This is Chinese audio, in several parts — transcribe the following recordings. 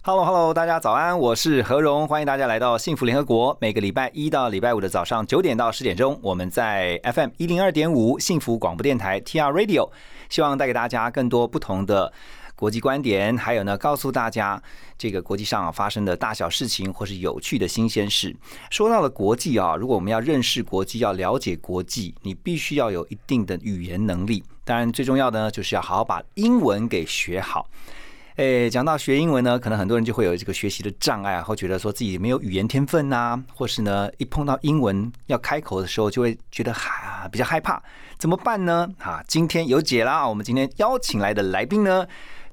Hello Hello，大家早安，我是何荣，欢迎大家来到幸福联合国。每个礼拜一到礼拜五的早上九点到十点钟，我们在 FM 一零二点五幸福广播电台 TR Radio，希望带给大家更多不同的。国际观点，还有呢，告诉大家这个国际上发生的大小事情，或是有趣的新鲜事。说到了国际啊，如果我们要认识国际，要了解国际，你必须要有一定的语言能力。当然，最重要的呢，就是要好好把英文给学好。诶，讲到学英文呢，可能很多人就会有这个学习的障碍，或觉得说自己没有语言天分呐，或是呢，一碰到英文要开口的时候，就会觉得哈比较害怕，怎么办呢？啊，今天有解啦！我们今天邀请来的来宾呢。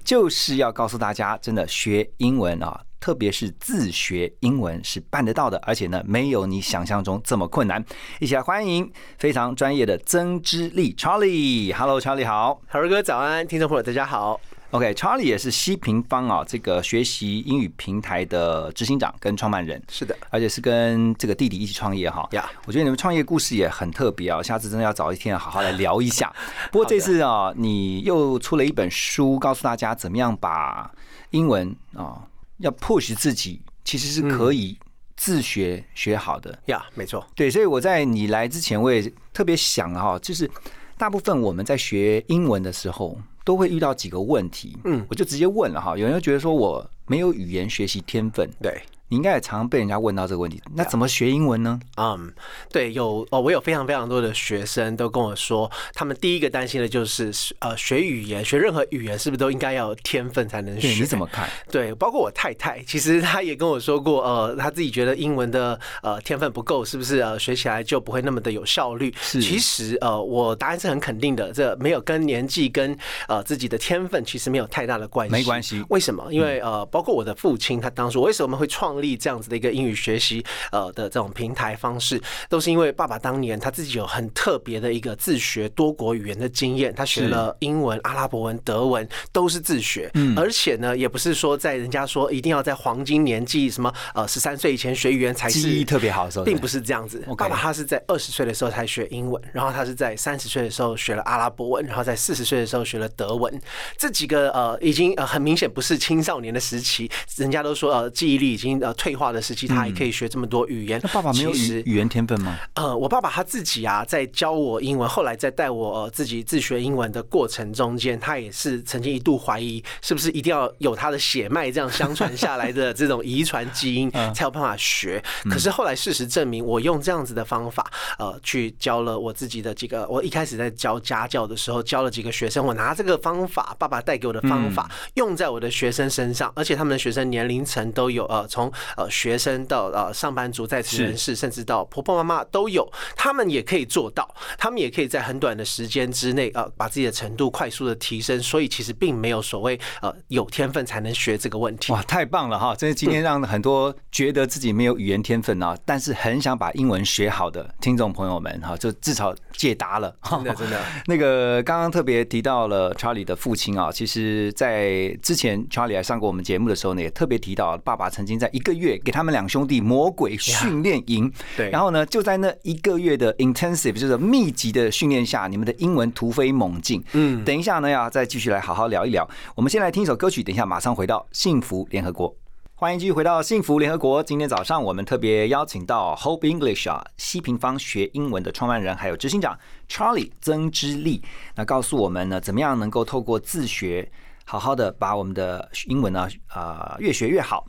就是要告诉大家，真的学英文啊，特别是自学英文是办得到的，而且呢，没有你想象中这么困难。一起来欢迎非常专业的曾之力 Charlie。Hello，Charlie 好，好哥早安，听众朋友大家好。OK，Charlie 也是西平方啊，这个学习英语平台的执行长跟创办人，是的，而且是跟这个弟弟一起创业哈。呀，我觉得你们创业故事也很特别啊，下次真的要找一天好好来聊一下。不过这次啊，你又出了一本书，告诉大家怎么样把英文啊要 push 自己，其实是可以自学学好的。呀，没错。对，所以我在你来之前，我也特别想哈，就是大部分我们在学英文的时候。都会遇到几个问题，嗯，我就直接问了哈。有人觉得说我没有语言学习天分，对。你应该也常常被人家问到这个问题，那怎么学英文呢？嗯，对，有哦，我有非常非常多的学生都跟我说，他们第一个担心的就是呃，学语言，学任何语言是不是都应该要有天分才能学？你怎么看？对，包括我太太，其实她也跟我说过，呃，她自己觉得英文的呃天分不够，是不是呃学起来就不会那么的有效率？是，其实呃，我答案是很肯定的，这没有跟年纪跟呃自己的天分其实没有太大的关系，没关系。为什么？因为呃，包括我的父亲，他当初为什么会创立这样子的一个英语学习呃的这种平台方式，都是因为爸爸当年他自己有很特别的一个自学多国语言的经验，他学了英文、阿拉伯文、德文都是自学，而且呢，也不是说在人家说一定要在黄金年纪什么呃十三岁以前学语言才是记忆特别好的时候，并不是这样子。爸爸他是在二十岁的时候才学英文，然后他是在三十岁的时候学了阿拉伯文，然后在四十岁的时候学了德文。这几个呃已经呃很明显不是青少年的时期，人家都说呃记忆力已经呃退化的时期，他还可以学这么多语言。那爸爸没有语语言天分吗？呃，我爸爸他自己啊，在教我英文，后来在带我自己自学英文的过程中间，他也是曾经一度怀疑，是不是一定要有他的血脉这样相传下来的这种遗传基因 才有办法学。可是后来事实证明，我用这样子的方法，呃，去教了我自己的几个。我一开始在教家教的时候，教了几个学生，我拿这个方法，爸爸带给我的方法，用在我的学生身上，而且他们的学生年龄层都有，呃，从呃学生到呃上班族、在职人士，甚至到婆婆妈妈都有，他们也可以做到，他们也可以在很短的时间之内，呃，把自己的程度快速的提升。所以其实并没有所谓呃有天分才能学这个问题。哇，太棒了哈！真是今天让很多觉得自己没有语言天分啊，但是很想把英文学好的听众朋友们哈，就至少解答了。真的 真的。那个刚刚特别提到了 Charlie 的父亲啊，其实在之前 Charlie 来上过我们节目的时候呢，也特别提到爸爸曾经在一个月给他们两兄弟魔鬼训练营。对。然后呢，就在那一个月的 intensive 就是密集的训练下，你们的英文突飞猛进。嗯。等一下呢，要再继续来好好聊一聊。我们先来听一首歌曲，等一下马上回到幸福联合国。欢迎继续回到幸福联合国。今天早上我们特别邀请到 Hope English 啊西平方学英文的创办人还有执行长 Charlie 曾之力，那告诉我们呢，怎么样能够透过自学，好好的把我们的英文呢啊越学越好。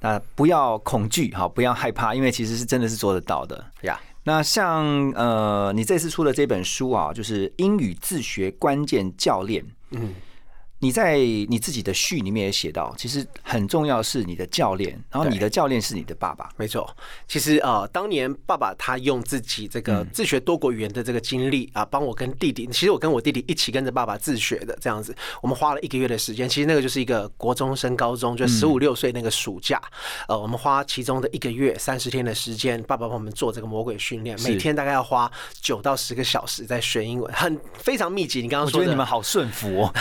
那不要恐惧哈，不要害怕，因为其实是真的是做得到的呀。那像呃，你这次出的这本书啊，就是英语自学关键教练，嗯。你在你自己的序里面也写到，其实很重要是你的教练，然后你的教练是你的爸爸。没错，其实呃，当年爸爸他用自己这个自学多国语言的这个经历啊，帮我跟弟弟，其实我跟我弟弟一起跟着爸爸自学的这样子，我们花了一个月的时间，其实那个就是一个国中升高中，就十五六岁那个暑假，呃，我们花其中的一个月三十天的时间，爸爸帮我们做这个魔鬼训练，每天大概要花九到十个小时在学英文，很非常密集。你刚刚说的我觉得你们好顺服哦。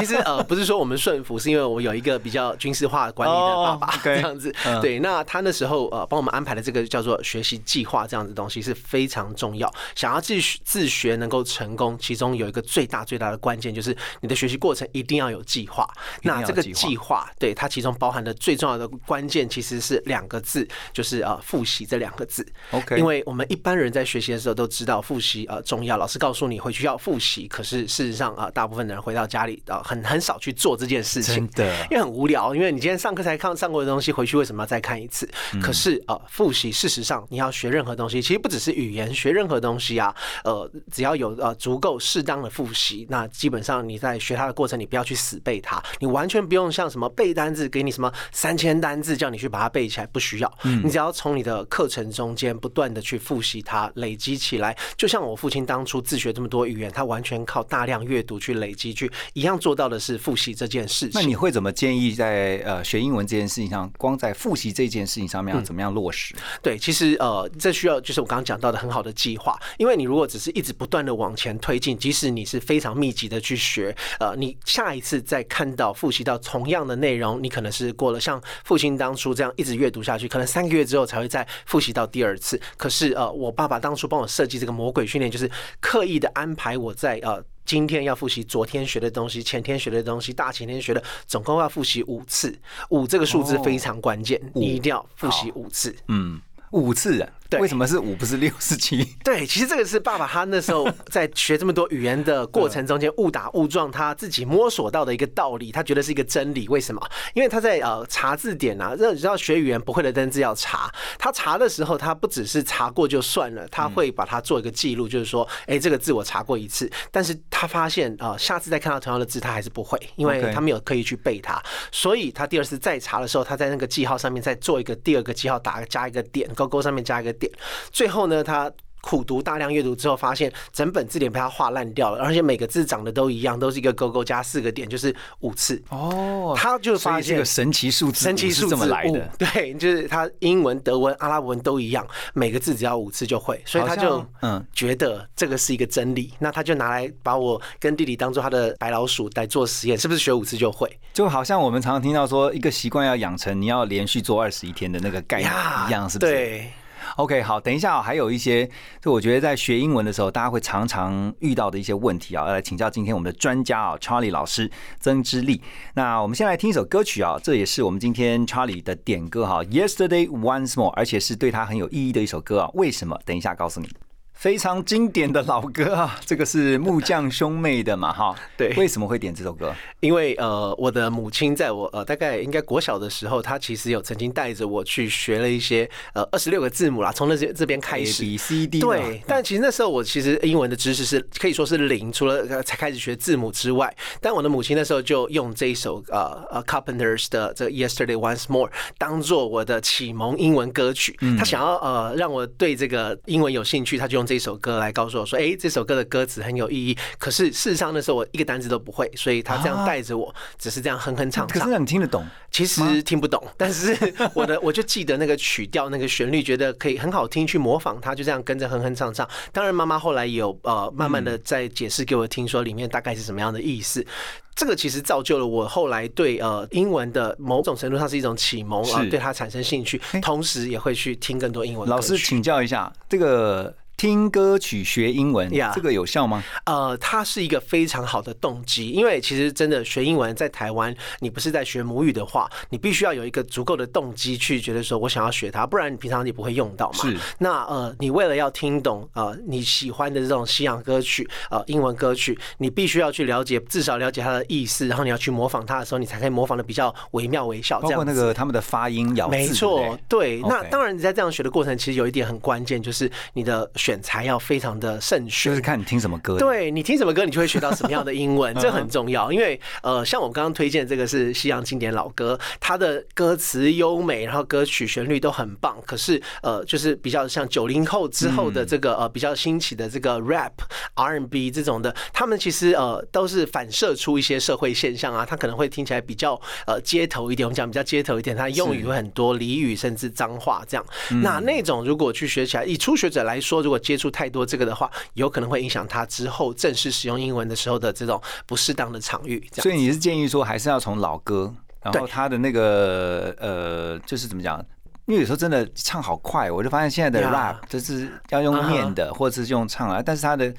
其实呃，不是说我们顺服，是因为我有一个比较军事化管理的爸爸 这样子嗯。对，那他那时候呃帮我们安排的这个叫做学习计划这样子东西是非常重要。想要自学自学能够成功，其中有一个最大最大的关键就是你的学习过程一定要有计划。那这个计划，对它其中包含的最重要的关键其实是两个字，就是呃复习这两个字。OK 因为我们一般人在学习的时候都知道复习呃重要，老师告诉你回去要复习，可是事实上啊、呃大部分的人回到家里啊、呃很很少去做这件事情真。的因为很无聊，因为你今天上课才看上过的东西，回去为什么要再看一次？嗯可是呃，复习事实上你要学任何东西，其实不只是语言，学任何东西啊，呃，只要有呃足够适当的复习，那基本上你在学它的过程，你不要去死背它，你完全不用像什么背单字，给你什么三千单字叫你去把它背起来，不需要，嗯你只要从你的课程中间不断的去复习它，累积起来，就像我父亲当初自学这么多语言，他完全靠大量阅读去累积，去一样做到的是复习这件事情。那你会怎么建议在呃学英文这件事情上，光在复习这件事情上面要怎么样落实？对，其实呃，这需要就是我刚刚讲到的很好的计划，因为你如果只是一直不断的往前推进，即使你是非常密集的去学，呃，你下一次再看到复习到同样的内容，你可能是过了像父亲当初这样一直阅读下去，可能三个月之后才会再复习到第二次。可是呃，我爸爸当初帮我设计这个魔鬼训练，就是刻意的安排我在呃。今天要复习昨天学的东西，前天学的东西，大前天学的，总共要复习五次。五这个数字非常关键，你一定要复习五次。嗯，五次啊？对为什么是五不是六是七？对，其实这个是爸爸他那时候在学这么多语言的过程中间误打误撞，他自己摸索到的一个道理，他觉得是一个真理。为什么？因为他在呃查字典啊，这你知道学语言不会的单字要查，他查的时候，他不只是查过就算了，他会把它做一个记录，就是说，哎，这个字我查过一次，但是他发现啊、呃下次再看到同样的字，他还是不会，因为他没有刻意去背它，所以他第二次再查的时候，他在那个记号上面再做一个第二个记号，打加一个点，勾勾上面加一个点，最后呢，他。苦读大量阅读之后，发现整本字典被他画烂掉了，而且每个字长得都一样，都是一个勾勾加四个点，就是五次。哦他就发现这个神奇数字，神奇数字这么来的。对，就是他英文、德文、阿拉伯文都一样，每个字只要五次就会，所以他就嗯觉得这个是一个真理，那他就拿来把我跟弟弟当做他的白老鼠来做实验，是不是学五次就会？就好像我们常常听到说，一个习惯要养成，你要连续做二十一天的那个概念一样，是不是？对。OK，好，等一下、哦，还有一些，就我觉得在学英文的时候，大家会常常遇到的一些问题啊，要来请教今天我们的专家啊，Charlie 老师曾之力。那我们先来听一首歌曲啊，这也是我们今天 Charlie 的点歌哈，Yesterday Once More，而且是对他很有意义的一首歌啊。为什么？等一下告诉你。非常经典的老歌啊，这个是木匠兄妹的嘛哈？对为什么会点这首歌？因为呃，我的母亲在我呃大概应该国小的时候，她其实有曾经带着我去学了一些呃二十六个字母啦，从那这这边开 A 始。B C D 对，但其实那时候我其实英文的知识是可以说是零，除了呃才开始学字母之外，但我的母亲那时候就用这一首呃呃 Carpenters 的这个 Yesterday Once More 当做我的启蒙英文歌曲。她想要呃让我对这个英文有兴趣，她就用这首歌来告诉我说，哎，这首歌的歌词很有意义。可是事实上那时候我一个单词都不会，所以他这样带着我，只是这样哼哼唱唱可是。让你听得懂，其实听不懂，但是我的我就记得那个曲调、那个旋律，觉得可以很好听，去模仿他，就这样跟着哼哼唱唱。当然，妈妈后来也有呃慢慢的在解释给我听，说里面大概是什么样的意思。这个其实造就了我后来对呃英文的某种程度上是一种启蒙啊、是对它产生兴趣，同时也会去听更多英文老师请教一下，这个听歌曲学英文 Yeah 这个有效吗？呃，它是一个非常好的动机，因为其实真的学英文在台湾，你不是在学母语的话，你必须要有一个足够的动机去觉得说我想要学它，不然你平常你不会用到嘛。是。那呃，你为了要听懂呃你喜欢的这种西洋歌曲呃英文歌曲，你必须要去了解，至少了解它的意思，然后你要去模仿它的时候，你才可以模仿的比较惟妙惟肖。包括那个他们的发音、咬字，没错，对。那当然，你在这样学的过程，其实有一点很关键，就是你的选材要非常的慎选，就是看你听什么歌。，对你听什么歌，你就会学到什么样的英文，这很重要。因为呃，像我刚刚推荐这个是西洋经典老歌，它的歌词优美，然后歌曲旋律都很棒。可是呃，就是比较像九零后之后的这个呃比较兴起的这个 rap、R&B 这种的，他们其实呃都是反射出一些社会现象啊，他可能会听起来比较呃街头一点。我们讲比较街头一点，他用语会很多俚语，甚至脏话这样。那那种如果去学起来，以初学者来说，如果接触太多这个的话，有可能会影响他之后正式使用英文的时候的这种不适当的场域。所以你是建议说还是要从老歌，然后他的那个呃，就是怎么讲？因为有时候真的唱好快，我就发现现在的 rap 就是要用念的，或者是用唱啊，但是他的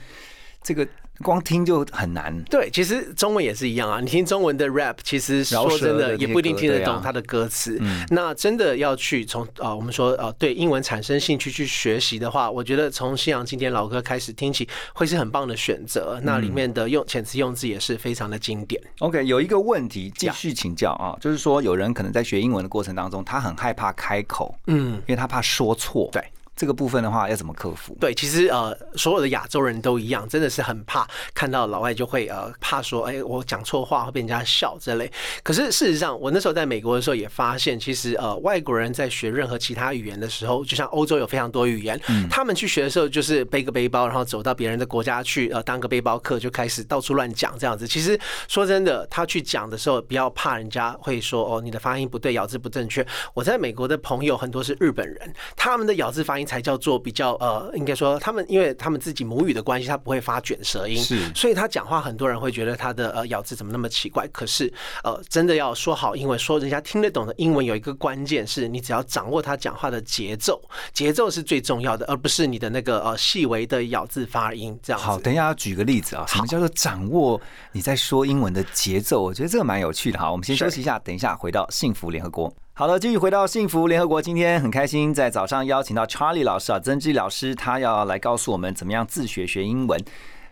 这个光听就很难。对，其实中文也是一样啊。你听中文的 rap，其实说真的也不一定听得懂它的歌词。那真的要去从啊，我们说呃，对英文产生兴趣去学习的话，我觉得从西洋经典老歌开始听起，会是很棒的选择。那里面的用遣词用字也是非常的经典。OK，有一个问题继续请教啊，就是说有人可能在学英文的过程当中，他很害怕开口，嗯，因为他怕说错。对。这个部分的话，要怎么克服？对，其实呃，所有的亚洲人都一样，真的是很怕看到老外就会呃怕说，哎，我讲错话会被人家笑之类。可是事实上，我那时候在美国的时候也发现，其实呃，外国人在学任何其他语言的时候，就像欧洲有非常多语言，他们去学的时候就是背个背包，然后走到别人的国家去，呃，当个背包客就开始到处乱讲这样子。其实说真的，他去讲的时候，不要怕人家会说哦，你的发音不对，咬字不正确。我在美国的朋友很多是日本人，他们的咬字发音才叫做比较呃，应该说他们因为他们自己母语的关系，他不会发卷舌音，是所以他讲话很多人会觉得他的呃咬字怎么那么奇怪。可是呃，真的要说好英文，说人家听得懂的英文，有一个关键是你只要掌握他讲话的节奏，节奏是最重要的，而不是你的那个呃细微的咬字发音这样。好，等一下要举个例子啊，什么叫做掌握你在说英文的节奏？我觉得这个蛮有趣的哈。我们先休息一下，等一下回到幸福联合国。好的，继续回到幸福联合国。今天很开心，在早上邀请到 Charlie 老师啊，曾志老师，他要来告诉我们怎么样自学学英文，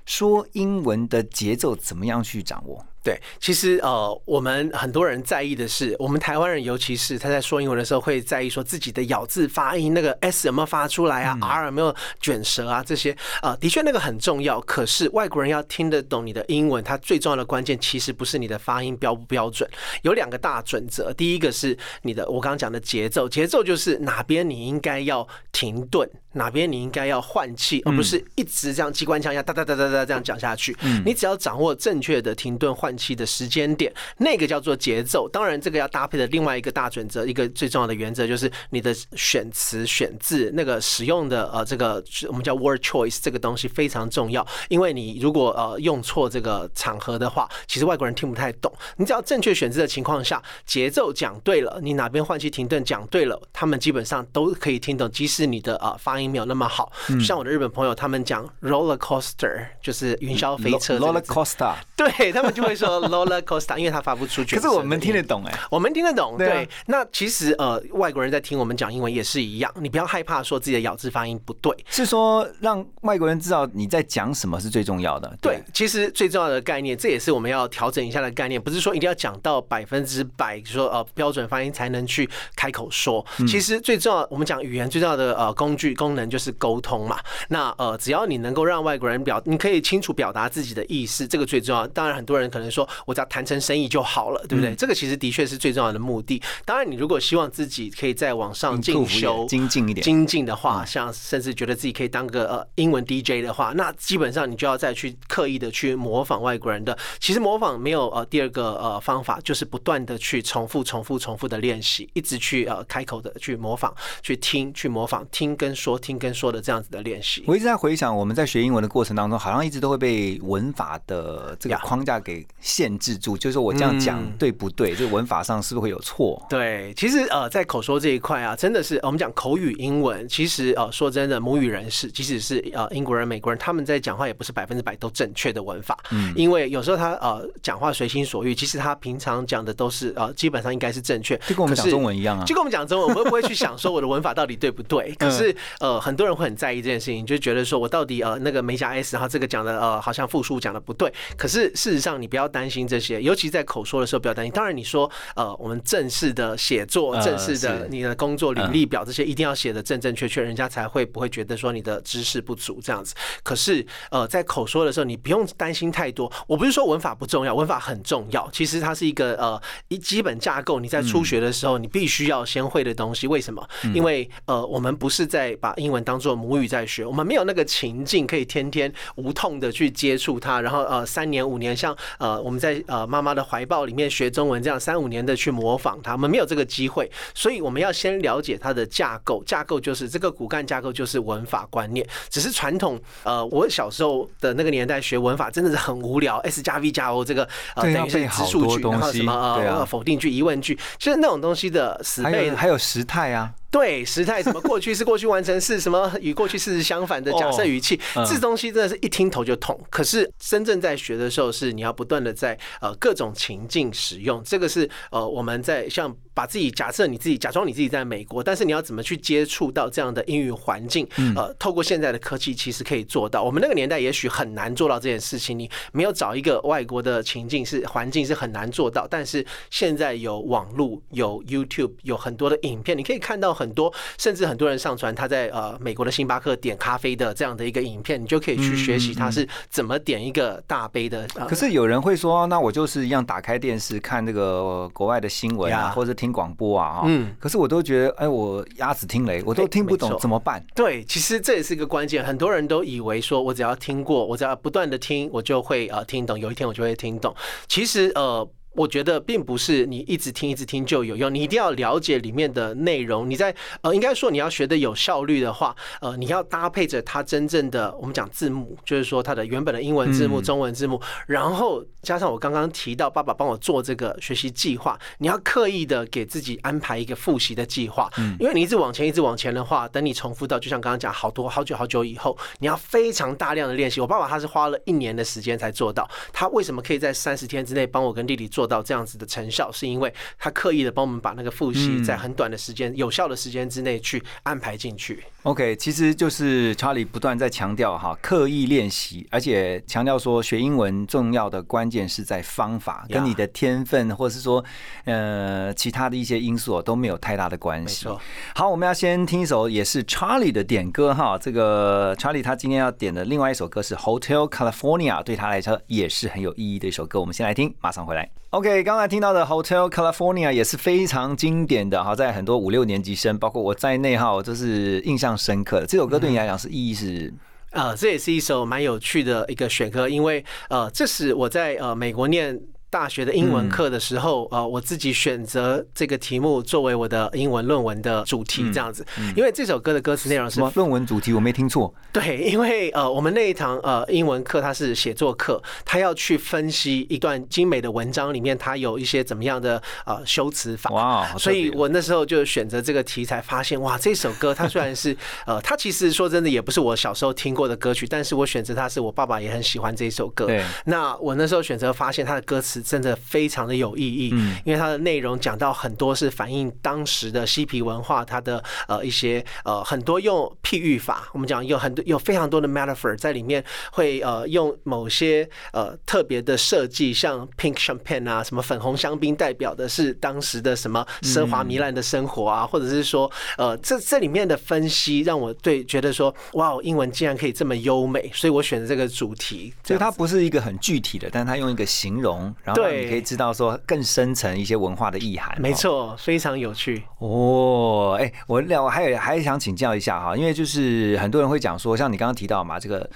说英文的节奏怎么样去掌握。对，其实呃，我们很多人在意的是，我们台湾人，尤其是他在说英文的时候，会在意说自己的咬字发音，那个 s 有没有发出来啊、r 有没有卷舌啊，这些呃，的确那个很重要。可是外国人要听得懂你的英文，它最重要的关键其实不是你的发音标不标准，有两个大准则。第一个是你的我刚刚讲的节奏，节奏就是哪边你应该要停顿，哪边你应该要换气，而不是一直这样机关枪一样哒哒哒哒哒这样讲下去。你只要掌握正确的停顿换气的时间点，那个叫做节奏。当然，这个要搭配的另外一个大准则，一个最重要的原则就是你的选词选字那个使用的呃这个我们叫 word choice 这个东西非常重要，因为你如果呃用错这个场合的话，其实外国人听不太懂。你只要正确选字的情况下，节奏讲对了，你哪边换气停顿讲对了，他们基本上都可以听懂，即使你的呃发音没有那么好。像我的日本朋友，他们讲 roller coaster 就是云霄飞车 roller coaster，对他们就会说 roller coaster，因为他发不出去。可是我们听得，懂哎。我们听得懂。对啊对，那其实呃，外国人在听我们讲英文也是一样，你不要害怕说自己的咬字发音不对。是说让外国人知道你在讲什么是最重要的。对，其实最重要的概念，这也是我们要调整一下的概念，不是说一定要讲到百分之百，说呃标准发音才能去开口说。其实最重要，我们讲语言最重要的呃工具功能就是沟通嘛。那呃，只要你能够让外国人表，你可以清楚表达自己的意思，这个最重要。当然，很多人可能说我只要谈成生意就好了，对不对？这个其实的确是最重要的目的。当然，你如果希望自己可以在网上进修、精进一点精进的话，像甚至觉得自己可以当个呃英文 DJ 的话，那基本上你就要再去刻意的去模仿外国人的。其实模仿没有呃第二个呃方法，就是不断的去重复、重复、重复的练习，一直去呃开口的去模仿、去听、去模仿、听跟说、听跟说的这样子的练习。我一直在回想，我们在学英文的过程当中，好像一直都会被文法的这个框架给限制住，就是我这样讲嗯对不对？这个文法上是不是会有错？对，其实呃，在口说这一块啊，真的是呃我们讲口语英文，其实呃说真的，母语人士，即使是呃英国人、美国人，他们在讲话也不是百分之百都正确的文法，嗯，因为有时候他呃讲话随心所欲，其实他平常讲的都是呃基本上应该是正确，就跟我们讲中文一样啊就跟我们讲中文，我们 不会去想说我的文法到底对不对。可是呃，很多人会很在意这件事情，就觉得说我到底呃那个没加 s，然后这个讲的呃好像复数讲的不对。可是事实上，你不要担心这些，尤其在口说的时候不要担心。当然你说呃，我们正式的写作、呃正式的你的工作履历表这些一定要写的正正确确，人家才会不会觉得说你的知识不足这样子。可是呃，在口说的时候，你不用担心太多。我不是说文法不重要，文法很重要。其实它是一个呃一基本架构，你在初学的时候你必须要先会的东西。为什么？因为呃，我们不是在把英文当做母语在学，我们没有那个情境可以天天无痛的去接触它，然后呃三年五年像呃我们在呃妈妈的怀抱里面学中文这样三五年的去模仿它，我们没有这个机会，所以我们要先了解它的架构，架构就是这个骨干架构就是文法观念，只是传统呃我小时候的那个年代学文法真的是很无聊，s 加 v 加 o 这个呃等于是要背好直述句，然后什么呃否定句、疑问句，就是那种东西的死还背有还有时态啊，对时态什么过去式、过去完成式，什么与过去式是相反的假设语气，嗯这东西真的是一听头就痛。可是真正在学的时候，是你要不断的在呃各种情境使用，这个是呃我们在像把自己假设你自己假装你自己在美国，但是你要怎么去接触到这样的英语环境？呃，透过现在的科技，其实可以做到。我们那个年代也许很难做到这件事情，你没有找一个外国的情境是环境是很难做到。但是现在有网络，有 YouTube，有很多的影片，你可以看到很多，甚至很多人上传他在呃美国的星巴克点咖啡的这样的一个影片，你就可以去学习他是怎么点一个大杯的。呃可是有人会说，那我就是一样打开电视看这个国外的新闻啊，呀或者听广播啊，哈嗯可是我都觉得，哎，我鸭子听雷，我都哎听不懂，怎么办？对，其实这也是一个关键。很多人都以为说，我只要听过，我只要不断的听，我就会呃听懂，有一天我就会听懂。其实呃。我觉得并不是你一直听一直听就有用，你一定要了解里面的内容。你在呃，应该说你要学的有效率的话，呃，你要搭配着它真正的我们讲字幕，就是说它的原本的英文字幕、嗯中文字幕，然后加上我刚刚提到爸爸帮我做这个学习计划，你要刻意的给自己安排一个复习的计划，因为你一直往前一直往前的话，等你重复到，就像刚刚讲好多好久好久以后，你要非常大量的练习。我爸爸他是花了一年的时间才做到，他为什么可以在三十天之内帮我跟弟弟做到这样子的成效？是因为他刻意的帮我们把那个复习在很短的时间、有效的时间之内去安排进去。OK，其实就是查理不断在强调哈，刻意练习，而且强调说学英文重要的关键是在方法，跟你的天分或是说呃其他的一些因素都没有太大的关系。好，我们要先听一首也是 Charlie 的点歌哈。这个 Charlie 他今天要点的另外一首歌是 Hotel California，对他来说也是很有意义的一首歌。我们先来听，马上回来。OK，刚才听到的 Hotel California 也是非常经典的哈，在很多五六年级生，包括我在内哈，我都是印象深刻的。这首歌对你来讲是意义是呃，这也是一首蛮有趣的一个选歌，因为呃，这是我在呃美国念。大学的英文课的时候，呃，我自己选择这个题目作为我的英文论文的主题，这样子。因为这首歌的歌词内容是论文主题？我没听错。对，因为呃，我们那一堂呃英文课它是写作课，他要去分析一段精美的文章里面它有一些怎么样的呃修辞法。哇，所以我那时候就选择这个题材，发现哇，这首歌它虽然是 呃，它其实说真的也不是我小时候听过的歌曲，但是我选择它是我爸爸也很喜欢这首歌。对那我那时候选择发现它的歌词真的非常的有意义，嗯。因为它的内容讲到很多是反映当时的嬉皮文化，它的呃一些呃很多用譬喻法，我们讲有很多有非常多的 metaphor 在里面，会呃用某些呃特别的设计，像 pink champagne 啊，什么粉红香槟，代表的是当时的什么奢华糜烂的生活啊，或者是说呃这这里面的分析让我对觉得说哇，英文竟然可以这么优美，所以我选择这个主题，所以它不是一个很具体的，但它用一个形容，然后让对你可以知道说更深层一些文化的意涵。哦。没错，非常有趣。哦，哎，我聊，我还有还想请教一下哈，因为就是很多人会讲说，像你刚刚提到嘛，这个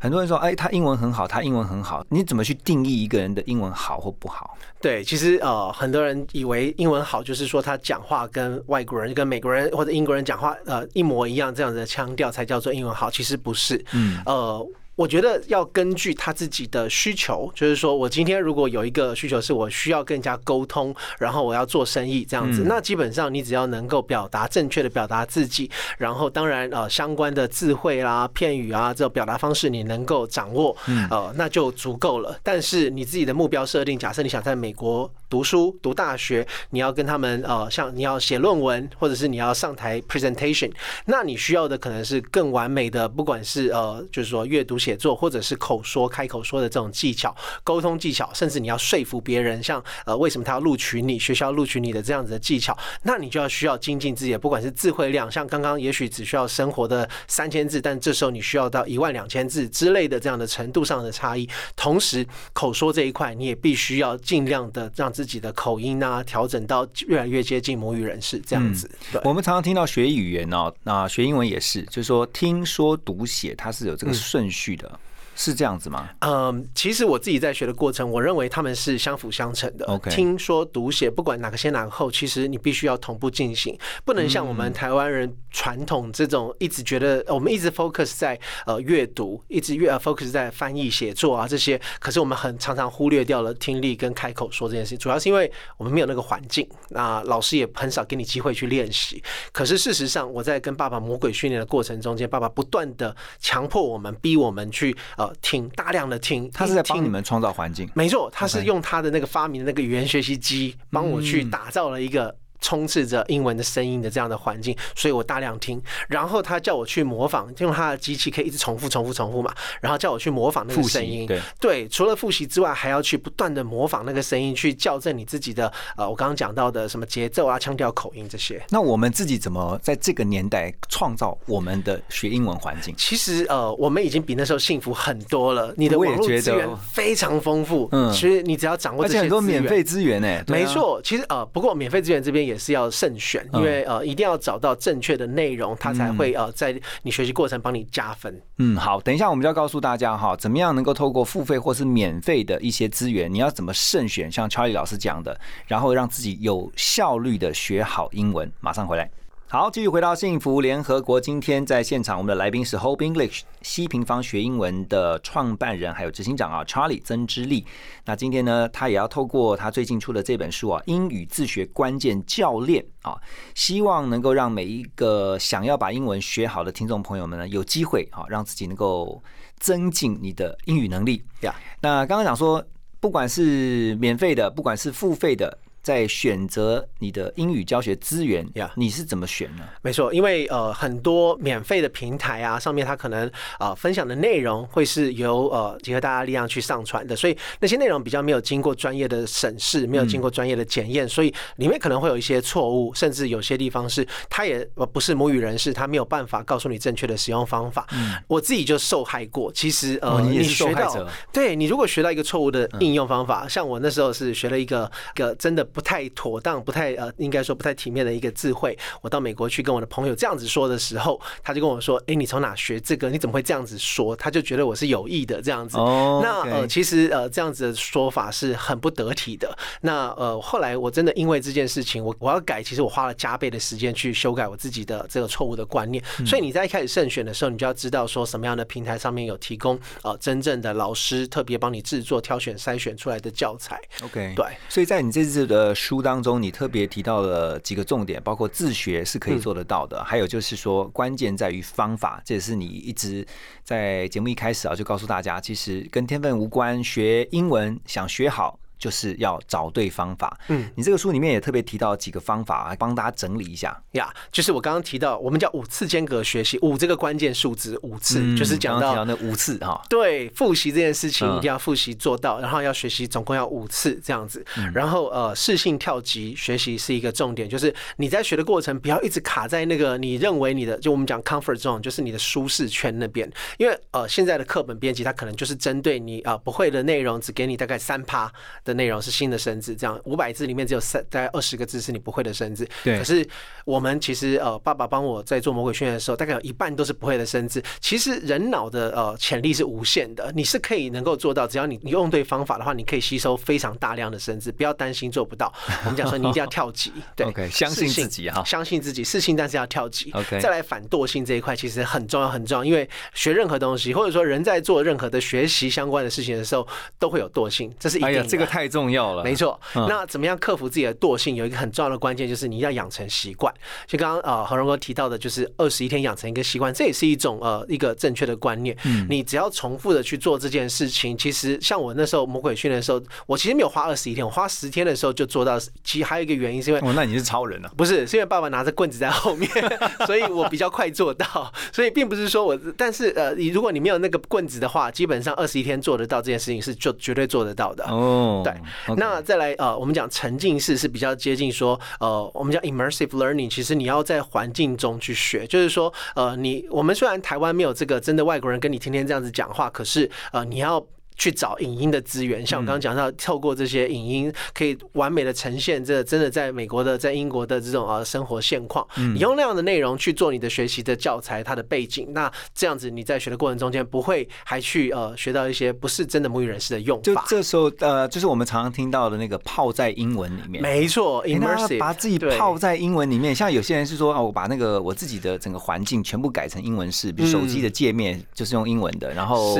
很多人说，哎，他英文很好，他英文很好，你怎么去定义一个人的英文好或不好？对，其实呃，很多人以为英文好就是说他讲话跟外国人、跟美国人或者英国人讲话呃一模一样这样子的腔调才叫做英文好，其实不是。嗯，呃，我觉得要根据他自己的需求，就是说我今天如果有一个需求是我需要跟人家沟通，然后我要做生意这样子，嗯那基本上你只要能够表达正确的表达自己，然后当然呃相关的智慧啦、片语啊这种表达方式你能够掌握，呃那就足够了。但是你自己的目标设定，假设你想在美国。读书、读大学，你要跟他们呃，像你要写论文，或者是你要上台 presentation，那你需要的可能是更完美的，不管是呃，就是说阅读写作，或者是口说、开口说的这种技巧、沟通技巧，甚至你要说服别人，像呃，为什么他要录取你，学校录取你的这样子的技巧，那你就要需要精进自己，不管是智慧量，像刚刚也许只需要生活的三千字，但这时候你需要到一万两千字之类的这样的程度上的差异。同时，口说这一块你也必须要尽量的让自己的口音啊调整到越来越接近母语人士这样子。对，我们常常听到学语言哦，那学英文也是，就是说听说读写它是有这个顺序的。是这样子吗？嗯，其实我自己在学的过程，我认为他们是相辅相成的。OK，听说读写，不管哪个先哪个后，其实你必须要同步进行，不能像我们台湾人传统这种一直觉得我们一直 focus 在呃阅读，一直越 focus 在翻译写作啊这些，可是我们很常常忽略掉了听力跟开口说这件事，主要是因为我们没有那个环境，那老师也很少给你机会去练习。可是事实上，我在跟爸爸魔鬼训练的过程中间，爸爸不断的强迫我们，逼我们去。听大量的听，他是在帮你们创造环境。没错，他是用他的那个发明的那个语言学习机，帮我去打造了一个。充斥着英文的声音的这样的环境，所以我大量听。然后他叫我去模仿，用他的机器可以一直重复、重复、重复嘛。然后叫我去模仿那个声音。对对，除了复习之外，还要去不断的模仿那个声音，去校正你自己的呃，我刚刚讲到的什么节奏啊、腔调、口音这些。那我们自己怎么在这个年代创造我们的学英文环境？其实呃，我们已经比那时候幸福很多了。你的网络资源非常丰富，嗯，其实你只要掌握这些很多免费资源呢。没错，其实呃，不过免费资源这边也是要慎选。因为呃，一定要找到正确的内容，它才会呃，在你学习过程帮你加分。嗯，好，等一下我们就要告诉大家哈，怎么样能够透过付费或是免费的一些资源，你要怎么慎选？像 Charlie 老师讲的，然后让自己有效率的学好英文。马上回来。好，继续回到幸福联合国。今天在现场，我们的来宾是 Hope English 西平方学英文的创办人，还有执行长啊，Charlie 曾之力。那今天呢，他也要透过他最近出的这本书啊，《英语自学关键教练》啊，希望能够让每一个想要把英文学好的听众朋友们呢，有机会啊，让自己能够增进你的英语能力呀。那刚刚讲说，不管是免费的，不管是付费的。在选择你的英语教学资源呀，你是怎么选呢？没错，因为呃很多免费的平台啊，上面它可能啊分享的内容会是由呃结合大家力量去上传的，所以那些内容比较没有经过专业的审视，没有经过专业的检验，所以里面可能会有一些错误，甚至有些地方是他也不是母语人士，他没有办法告诉你正确的使用方法。嗯我自己就受害过，其实呃你学到，对你如果学到一个错误的应用方法，像我那时候是学了一个个真的。不太妥当，不太呃，应该说不太体面的一个智慧。我到美国去跟我的朋友这样子说的时候，他就跟我说：“哎，你从哪学这个？你怎么会这样子说？”他就觉得我是有意的这样子。那呃，其实呃，这样子的说法是很不得体的。那呃，后来我真的因为这件事情，我我要改，其实我花了加倍的时间去修改我自己的这个错误的观念。所以你在一开始慎选的时候，你就要知道说什么样的平台上面有提供呃真正的老师特别帮你制作、挑选、筛选出来的教材。OK，对。所以在你这次的呃，书当中你特别提到了几个重点，包括自学是可以做得到的，还有就是说关键在于方法，这也是你一直在节目一开始啊就告诉大家，其实跟天分无关，学英文想学好。就是要找对方法。嗯，你这个书里面也特别提到几个方法，啊帮大家整理一下呀。就是我刚刚提到，我们叫五次间隔学习，五这个关键数字，五次就是讲到那五次哈。对，复习这件事情一定要复习做到，然后要学习总共要五次这样子。然后呃，适性跳级学习是一个重点，就是你在学的过程不要一直卡在那个你认为你的，就我们讲 comfort zone，就是你的舒适圈那边。因为呃，现在的课本编辑它可能就是针对你啊不会的内容，只给你大概三趴的。内容是新的生字，这样五百字里面只有三大概二十个字是你不会的生字。对，可是我们其实呃，爸爸帮我在做魔鬼训练的时候，大概有一半都是不会的生字。其实人脑的呃潜力是无限的，你是可以能够做到，只要你你用对方法的话，你可以吸收非常大量的生字，不要担心做不到。我们讲说你一定要跳级，对相信自己哈，相信自己，自信，但是要跳级。OK，再来反惰性这一块其实很重要很重要，因为学任何东西或者说人在做任何的学习相关的事情的时候，都会有惰性，这是一定。这个太重要了。没错，嗯那怎么样克服自己的惰性？有一个很重要的关键就是你要养成习惯。就刚刚呃何荣哥提到的，就是二十一天养成一个习惯，这也是一种呃一个正确的观念。嗯你只要重复的去做这件事情，其实像我那时候魔鬼训练的时候，我其实没有花二十一天，我花十天的时候就做到。其实还有一个原因是因为哦，那你是超人啊！不是，是因为爸爸拿着棍子在后面，所以我比较快做到。所以并不是说我，但是呃，你如果你没有那个棍子的话，基本上二十一天做得到这件事情是就绝对做得到的。哦，对那再来呃，我们讲沉浸式是比较接近说呃，我们讲 immersive learning，其实你要在环境中去学，就是说呃，你我们虽然台湾没有这个真的外国人跟你天天这样子讲话，可是呃，你要。去找影音的资源，像我刚刚讲到，透过这些影音可以完美的呈现这真的在美国的、在英国的这种呃生活现况。你用那样的内容去做你的学习的教材，它的背景，那这样子你在学的过程中间不会还去呃学到一些不是真的母语人士的用法。就这时候呃，就是我们常常听到的那个泡在英文里面。没错，immersive，把自己对泡在英文里面，像有些人是说，哦，我把那个我自己的整个环境全部改成英文式，比如手机的界面就是用英文的，然后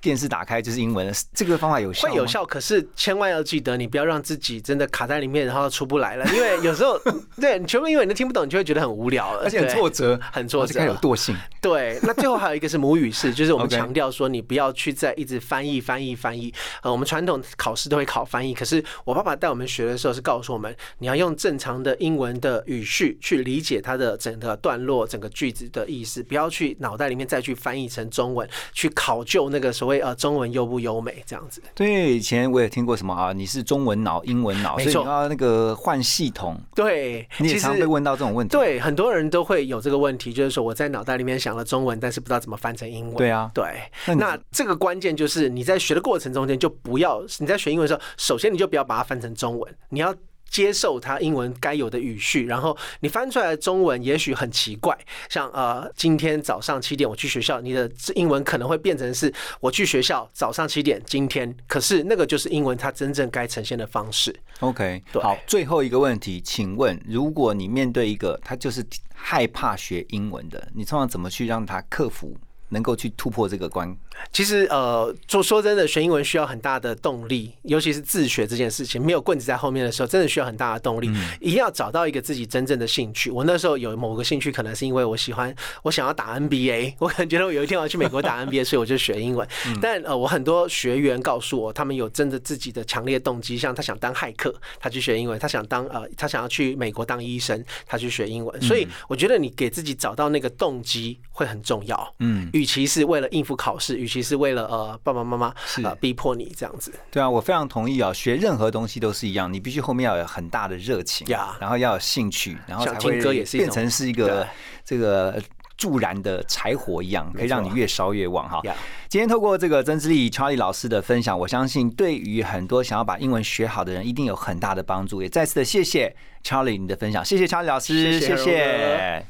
电视打开就是英这个方法有效会有。效，可是千万要记得，你不要让自己真的卡在里面，然后出不来了。因为 有时候，对你全部英文都听不懂，你就会觉得很无聊了，而且很挫折，很挫折有惰性。对，那最后还有一个是母语式，就是我们强调说，你不要去再一直翻译、翻译、翻译。呃，我们传统考试都会考翻译，可是我爸爸带我们学的时候是告诉我们，你要用正常的英文的语序去理解它的整个段落、整个句子的意思，不要去脑袋里面再去翻译成中文，去考究那个所谓呃中文优不优美这样子。对，以前我也听过什么啊，你是中文脑、英文脑，所以你要那个换系统。对，你也常被问到这种问题。对，很多人都会有这个问题，就是说我在脑袋里面想了中文，但是不知道怎么翻成英文。对啊对。那那这个关键就是你在学的过程中间，就不要你在学英文的时候，首先你就不要把它翻成中文，你要。接受它英文该有的语序，然后你翻出来的中文也许很奇怪，像呃，今天早上七点我去学校，你的英文可能会变成是我去学校早上七点，今天，可是那个就是英文它真正该呈现的方式。OK，好，最后一个问题，请问，如果你面对一个他就是害怕学英文的，你通常怎么去让他克服，能够去突破这个关？其实呃，说说真的，学英文需要很大的动力，尤其是自学这件事情，没有棍子在后面的时候，真的需要很大的动力。一定要找到一个自己真正的兴趣。我那时候有某个兴趣，可能是因为我喜欢，我想要打 NBA，我可能觉得我有一天我要去美国打 NBA，所以我就学英文。但呃，我很多学员告诉我，他们有真的自己的强烈动机，像他想当骇客，他去学英文；他想当呃，他想要去美国当医生，他去学英文。所以我觉得你给自己找到那个动机会很重要。嗯，与其是为了应付考试，与其是为了呃爸爸妈妈是。呃逼迫你这样子，对啊，我非常同意啊，学任何东西都是一样，你必须后面要有很大的热情呀。然后要有兴趣，然后才会歌也是一种。变成是一个对。这个。助燃的柴火一样，可以让你越烧越旺哈。呀。今天透过这个曾志力 Charlie 老师的分享，我相信对于很多想要把英文学好的人，一定有很大的帮助。也再次的谢谢 Charlie 你的分享，谢谢 Charlie 老师，谢谢。谢谢